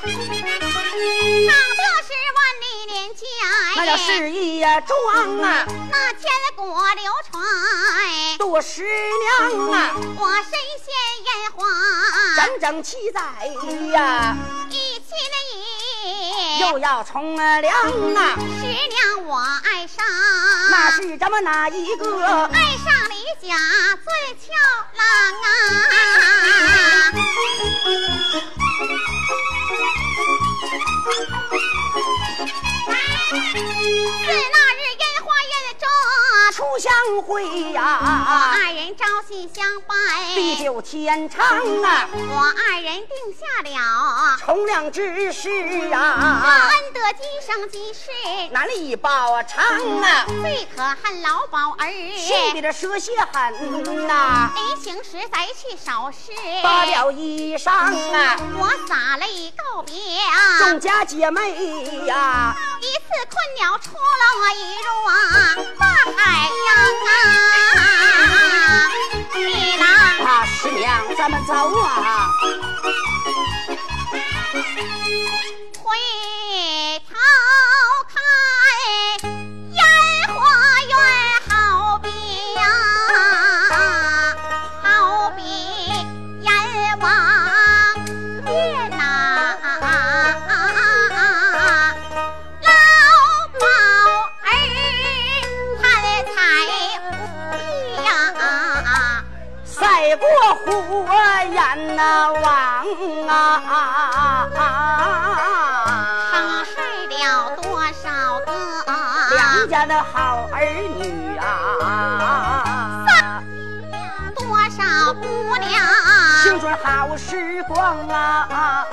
唱的是万里连家，那叫是一桩啊，那千古流传。杜十娘啊，我身陷烟花，整整七载呀，一气的又要从良啊，十娘我爱上，那是咱们哪一个？爱上李家最俏郎啊！Thank you. 初相会呀，二人朝夕相伴，地久天长啊，我二人定下了。从良之事啊，恩德今生今世，难以报偿啊，最可恨老鸨儿，心里的蛇蝎狠呐，临行时再去少事，扒了衣裳啊，我洒泪告别众家姐妹呀，一次困鸟出了我一入啊。大海洋啊！你郎，啊，师娘，咱们走啊，回焰呐王啊，伤害了多少个？良家的好儿女啊，多少姑娘青春好时光啊，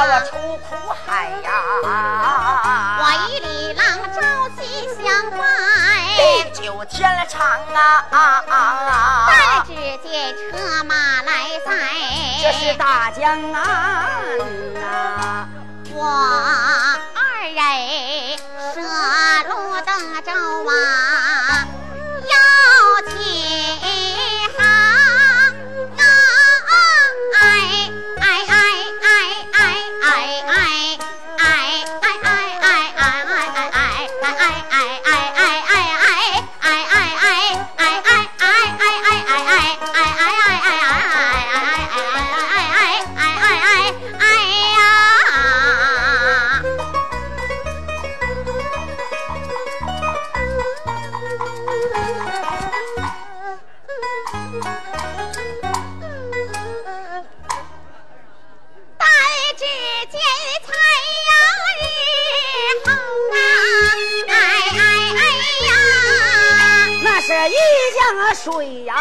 我出苦海呀！我与李郎朝夕相伴。地久天长啊！但只见车马来载，这是大江岸呐！我二人水呀！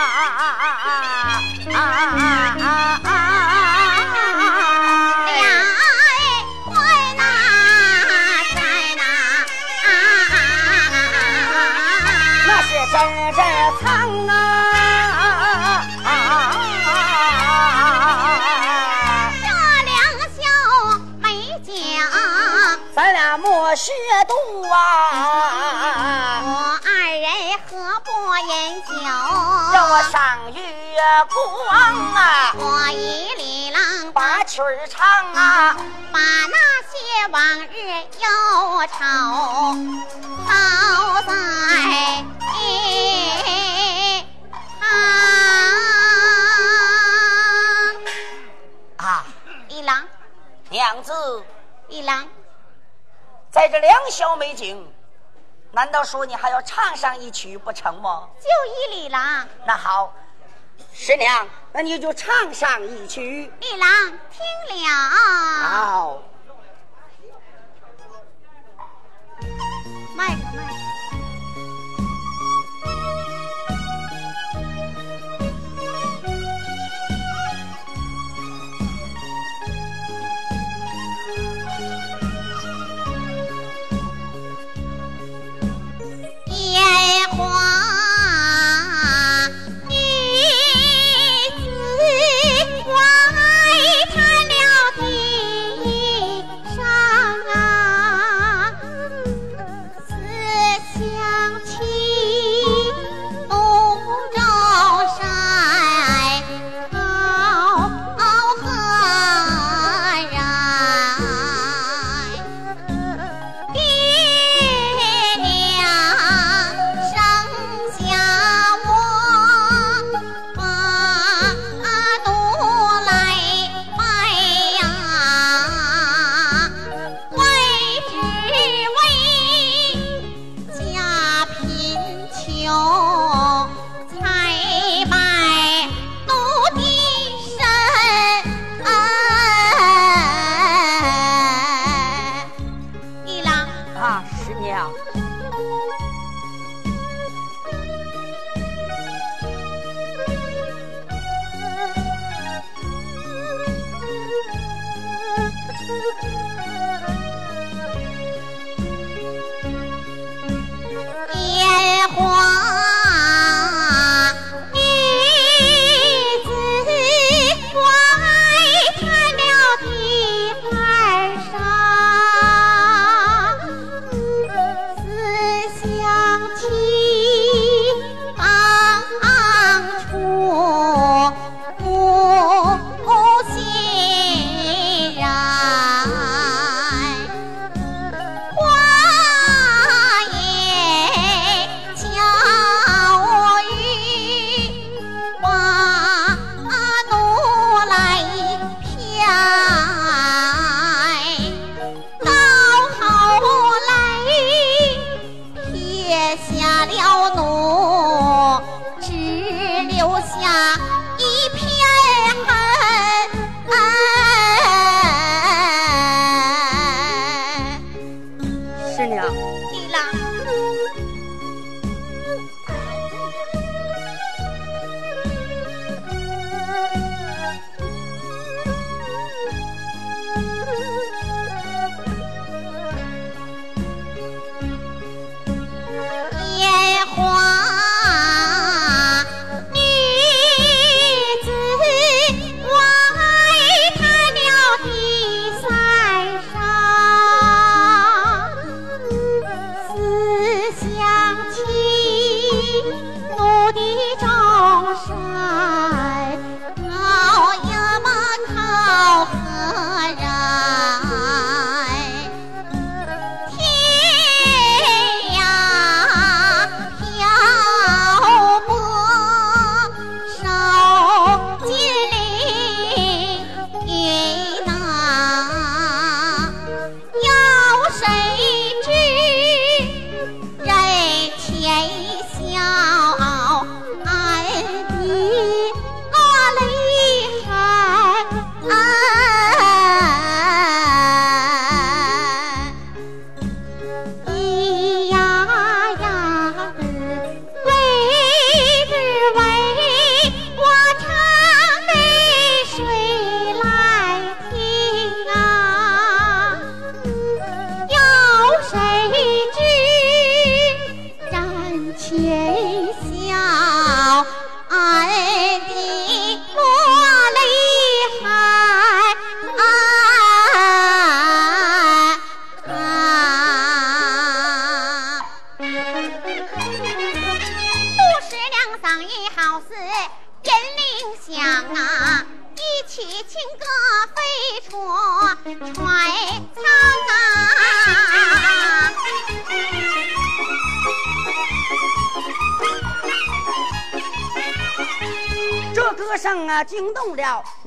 啊啊啊上月光啊！我与李郎把曲儿唱啊！把那些往日忧愁抛在旁。啊，一郎，娘子，一郎，在这两小美景，难道说你还要唱上一曲不成吗？就依李郎。那好，师娘，那你就唱上一曲。李郎听了，好，麦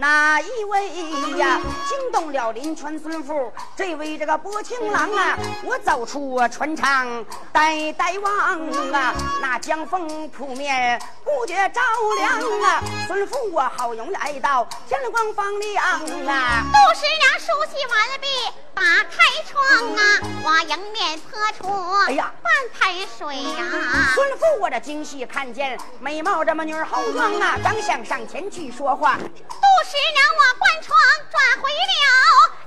哪一位呀？惊动了林川孙府这位这个薄情郎啊！我走出船舱呆呆望啊，那江风扑面不觉着凉啊！孙父我好容易来到天光放亮啊！杜十娘梳洗完毕，打开窗啊，我迎面泼出哎呀半盆水呀、孙父我这惊喜看见美貌这么女儿好装啊，刚想上前去说话，十娘我关窗转回了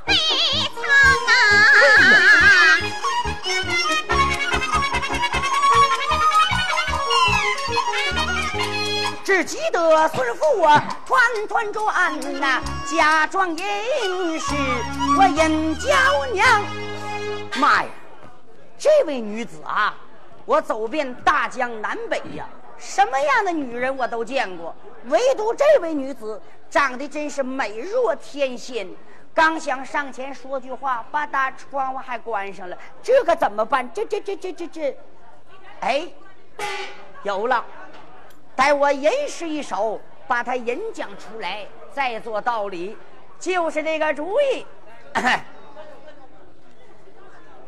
内仓啊。只记得孙府我团团转呐、假装吟诗我引娇娘。妈呀，这位女子啊，我走遍大江南北呀，什么样的女人我都见过，唯独这位女子长得真是美若天仙。刚想上前说句话，吧嗒窗户还关上了，这可怎么办？这这这这这这，哎，有了。待我吟诗一首，把它吟讲出来，再做道理，就是这个主意。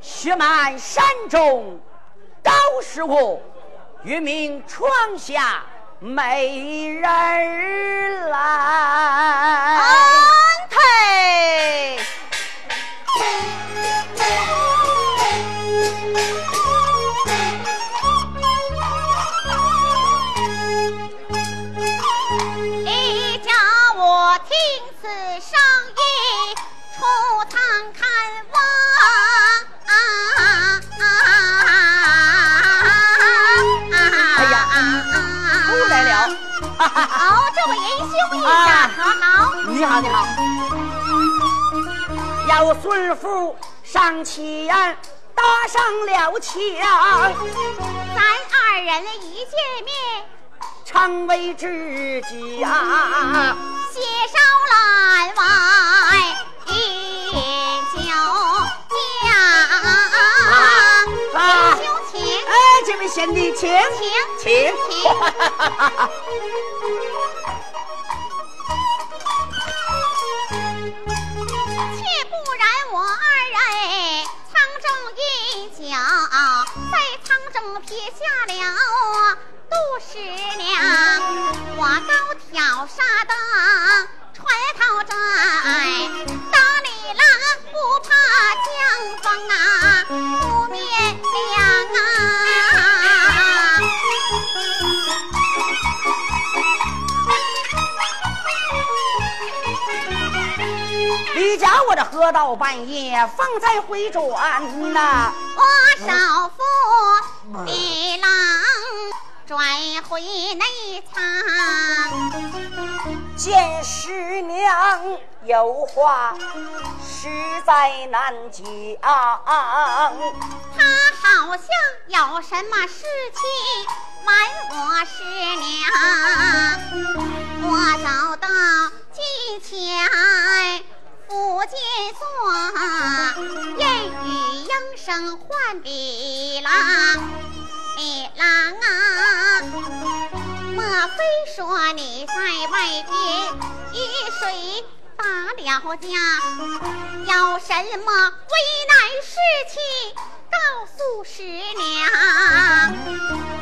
雪满山中都是我，月明窗下美人来。啊下可好？你好，你好。要孙父上前搭上了墙。咱二人一见面，常为知己啊！携手栏外饮酒讲。啊仁兄请，哎，这位贤弟，请请请。请 喝到半夜，方才回转呐、我少妇李郎转回内舱，见师娘有话，实在难讲。他好像有什么事情瞒我师娘。我走到近前，福建坐，言语应声唤碧郎，碧郎啊。莫非说你在外边遇水打了架？有什么危难事情，告诉师娘。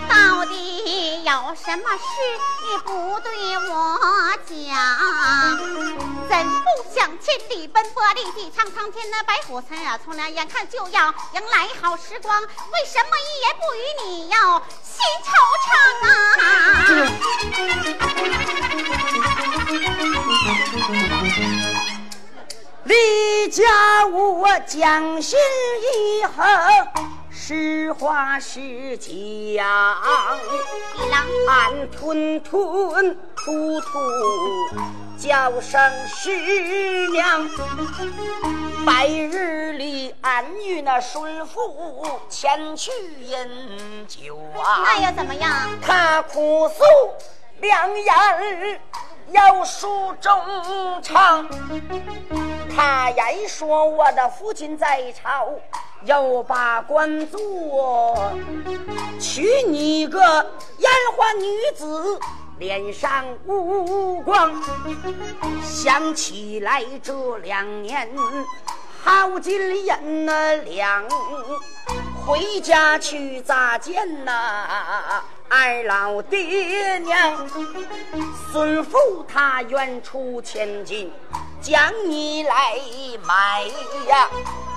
到底有什么事你不对我讲？怎不想千里奔波，历地苍苍天的白虎村啊，从良眼看就要迎来好时光，为什么一言不语你要心惆怅啊？离家我将心一横，实话实讲。俺吞吞吐吐叫声师娘，白日里俺与那孙父前去饮酒啊。那又怎么样？他哭诉两眼要书中长，他言说我的父亲在朝，又把官做，娶你个烟花女子脸上无光，想起来这两年好金银两，回家去咋见呐？二老爹娘，孙父他愿出千金，将你来买呀，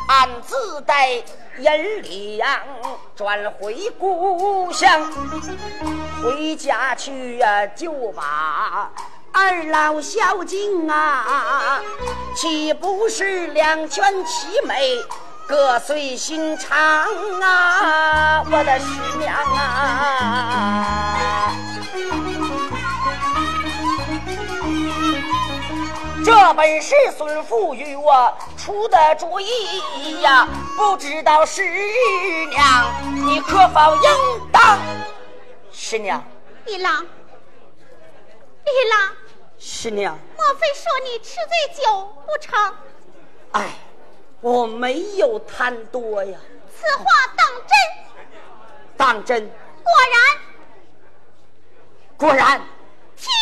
俺自带。银两转回故乡，回家去呀，就把二老孝敬啊，岂不是两全其美，各随心肠啊，我的师娘啊！这本是孙父与我出的主意呀，不知道师娘你可否应当？师娘，一郎，一郎，师娘，莫非说你吃醉酒不成？哎，我没有贪多呀。此话当真？当真。果然。果然。天！杜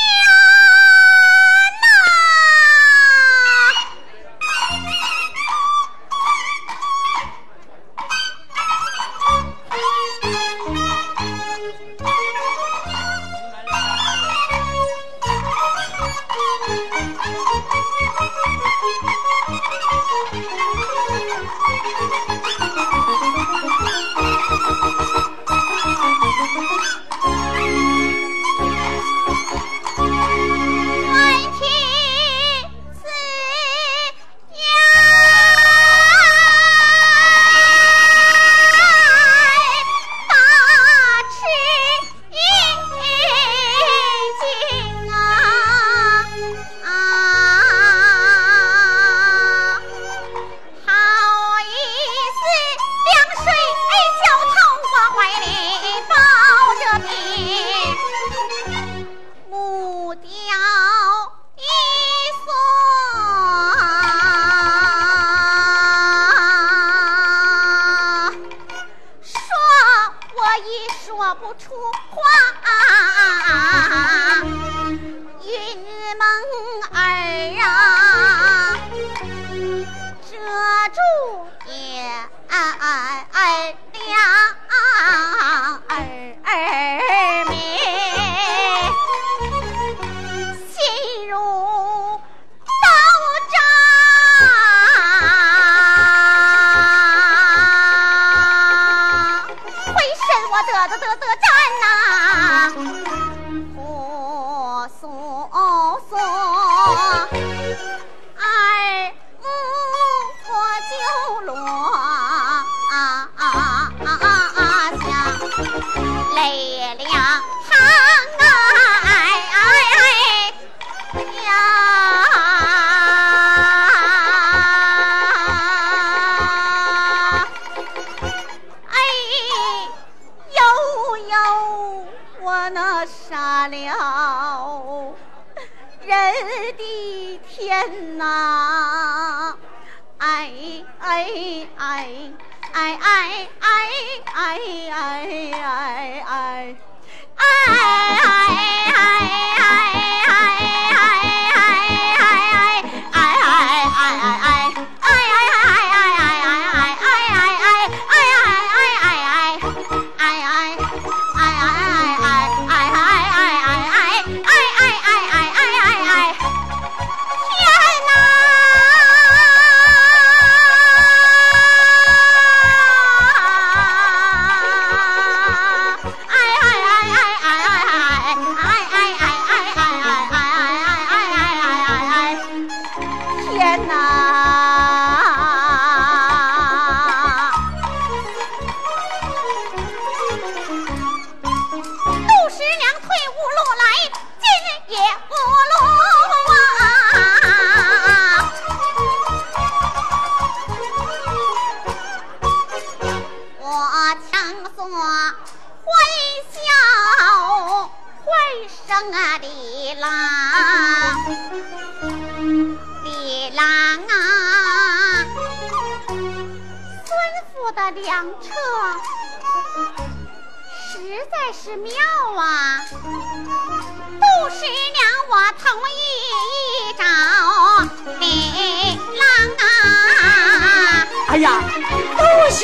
哎哎哎哎哎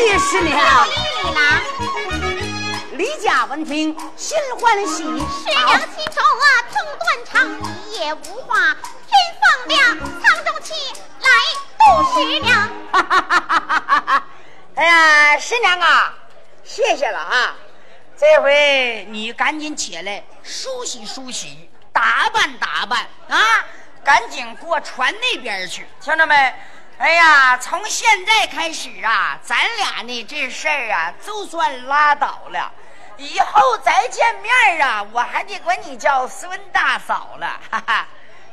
多谢师娘。李家闻听，心欢喜。师娘心中啊，痛断肠，一夜无话。天放亮，舱中起来，杜十娘。哈哈哈哈哈哈！哎呀，师娘啊，谢谢了啊！这回你赶紧起来梳洗梳洗，打扮打扮啊，赶紧过船那边去，听着没？哎呀，从现在开始啊，咱俩呢这事儿啊，就算拉倒了。以后再见面啊，我还得管你叫孙大嫂了，哈哈！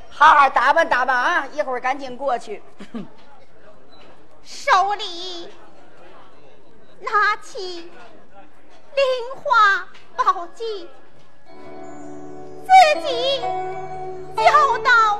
好好打扮打扮啊，一会儿赶紧过去。手里拿起菱花宝镜，自己交到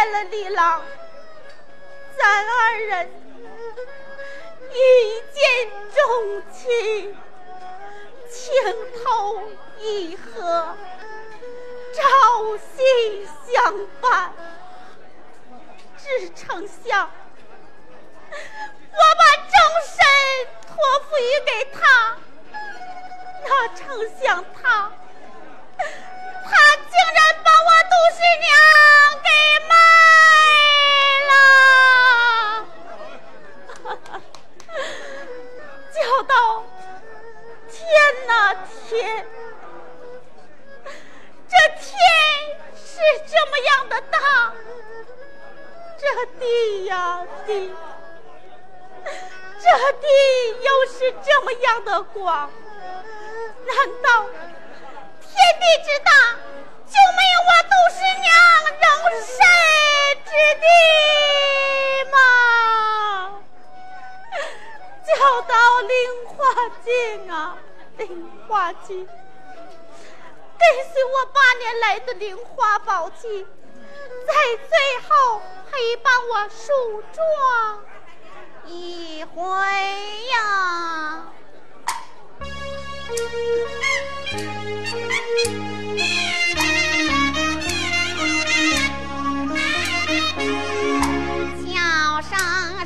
见了李郎，咱二人一见钟情，情投意合，朝夕相伴。只成想，我把终身托付于给他，哪成想他。竟然把我杜十娘给卖了，叫到天哪天，这天是这么样的大，这地呀地，这地又是这么样的广，难道？天地之大，就没有我杜十娘容身之地吗？叫到菱花镜啊，菱花镜，跟随我八年来的菱花宝镜，在最后陪伴我梳妆一回呀。叫声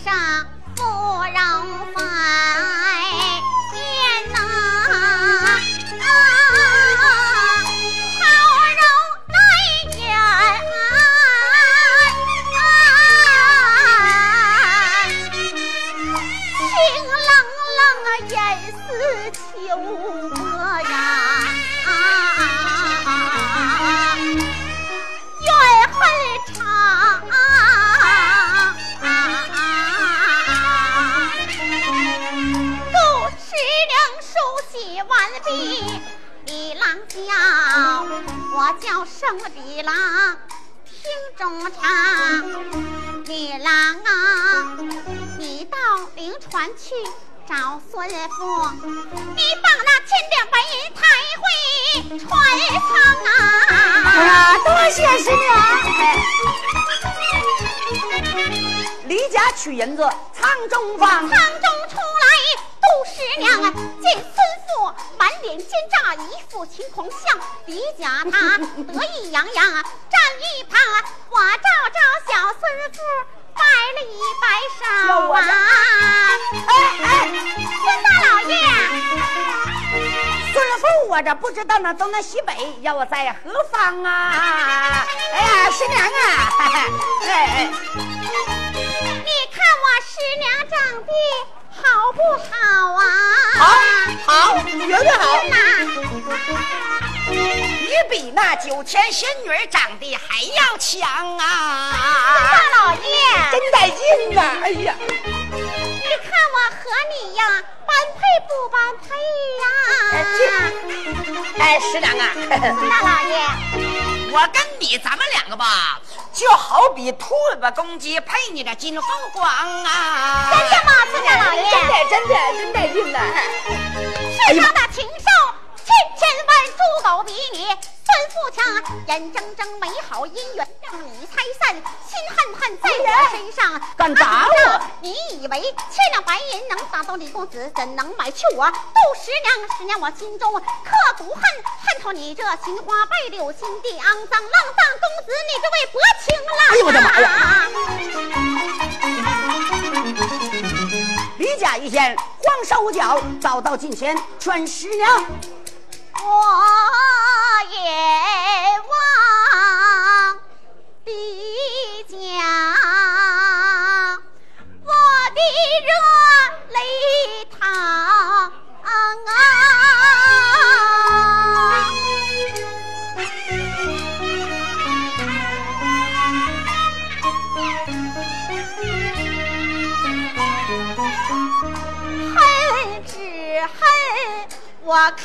声芙蓉粉。银子，仓中放。仓中出来，杜十娘啊，见孙父满脸奸诈，一副情狂相。李甲他得意洋洋啊，站一旁啊，我照照小孙父摆了一摆手啊！哎哎，孙大老爷，孙福，我这不知道那东南西北要在何方啊？哎呀，师娘啊，哎 哎，师娘长得好不好啊？好，好，绝对好。那你比那九天仙女长得还要强啊！大老爷，真带劲呐！哎呀，你看我和你呀，般配不般配呀？哎，师娘啊，大老爷，我跟你咱们两个吧，就好比兔子公鸡配你的金凤凰啊！真的吗，孙大老爷？真的，真的，真带劲呐！世上的禽兽，千千万猪狗比你孙富强，眼睁睁美好姻缘散，心恨恨在我身上。敢打我？你以为千两白银能打动李公子，怎能买去我杜十娘？十娘我心中刻骨恨，恨透你这心花败柳、心地肮脏、浪荡公子，你这位薄情郎！哎呦我的妈呀！李家一见慌手脚早到近前，劝十娘我也望的家，我的热泪淌啊！恨只恨我开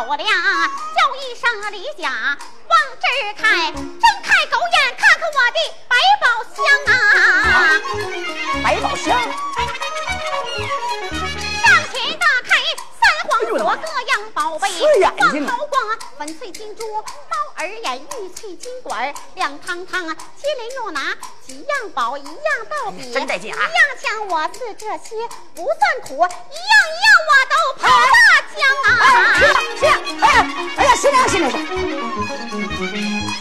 用斗量，叫一声李甲往这儿开，睁开狗眼看看我的百宝箱啊！百宝箱，上前打开三皇哎呦我的妈果各样宝贝，刺眼黄睛啊头光、粉翠金珠、猫耳眼、玉翠金管、亮堂堂，接连又拿几样宝，一样道比，真带劲啊一样强，我自这些不算苦，一样一样我都跑大江哎，啊！是啊是啊，哎呀哎呀，新娘新娘。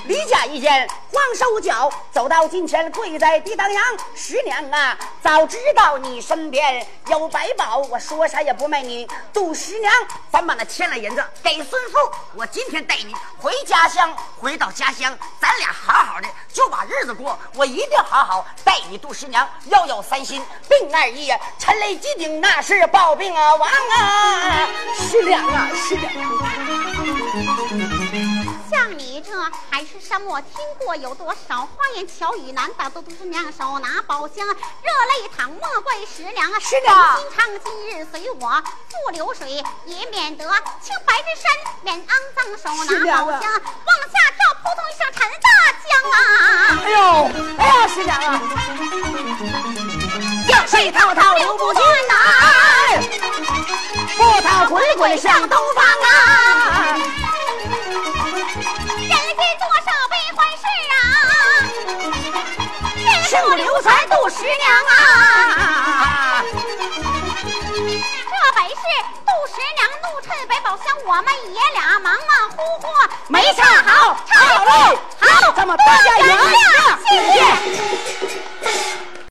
李家一见黄手脚走到近前，跪在地当阳。师娘啊，早知道你身边有百宝，我说啥也不卖你。杜十娘，咱把那千两银子给孙富，我今天带你回家乡。回到家乡，咱俩好好的就把日子过。我一定好好待你杜十娘，要有三心，病二意，沉雷击顶，那是暴病啊亡啊！师娘啊，师娘。像你这海誓山盟，听过有多少花言巧语？难道都都是娘手拿宝箱，热泪淌，莫怪师娘啊！是的心肠今日随我赴流水，也免得清白之身免肮脏，手拿宝箱往下跳，扑通一声沉大江啊！哎呦，哎呀，师娘啊，江水滔滔流不尽呐、波涛滚滚向东方啊！千古流传杜十娘啊！这本是杜十娘怒趁百宝箱，我们爷俩忙忙乎乎没唱好，唱好喽，好，咱们大家赢，谢谢。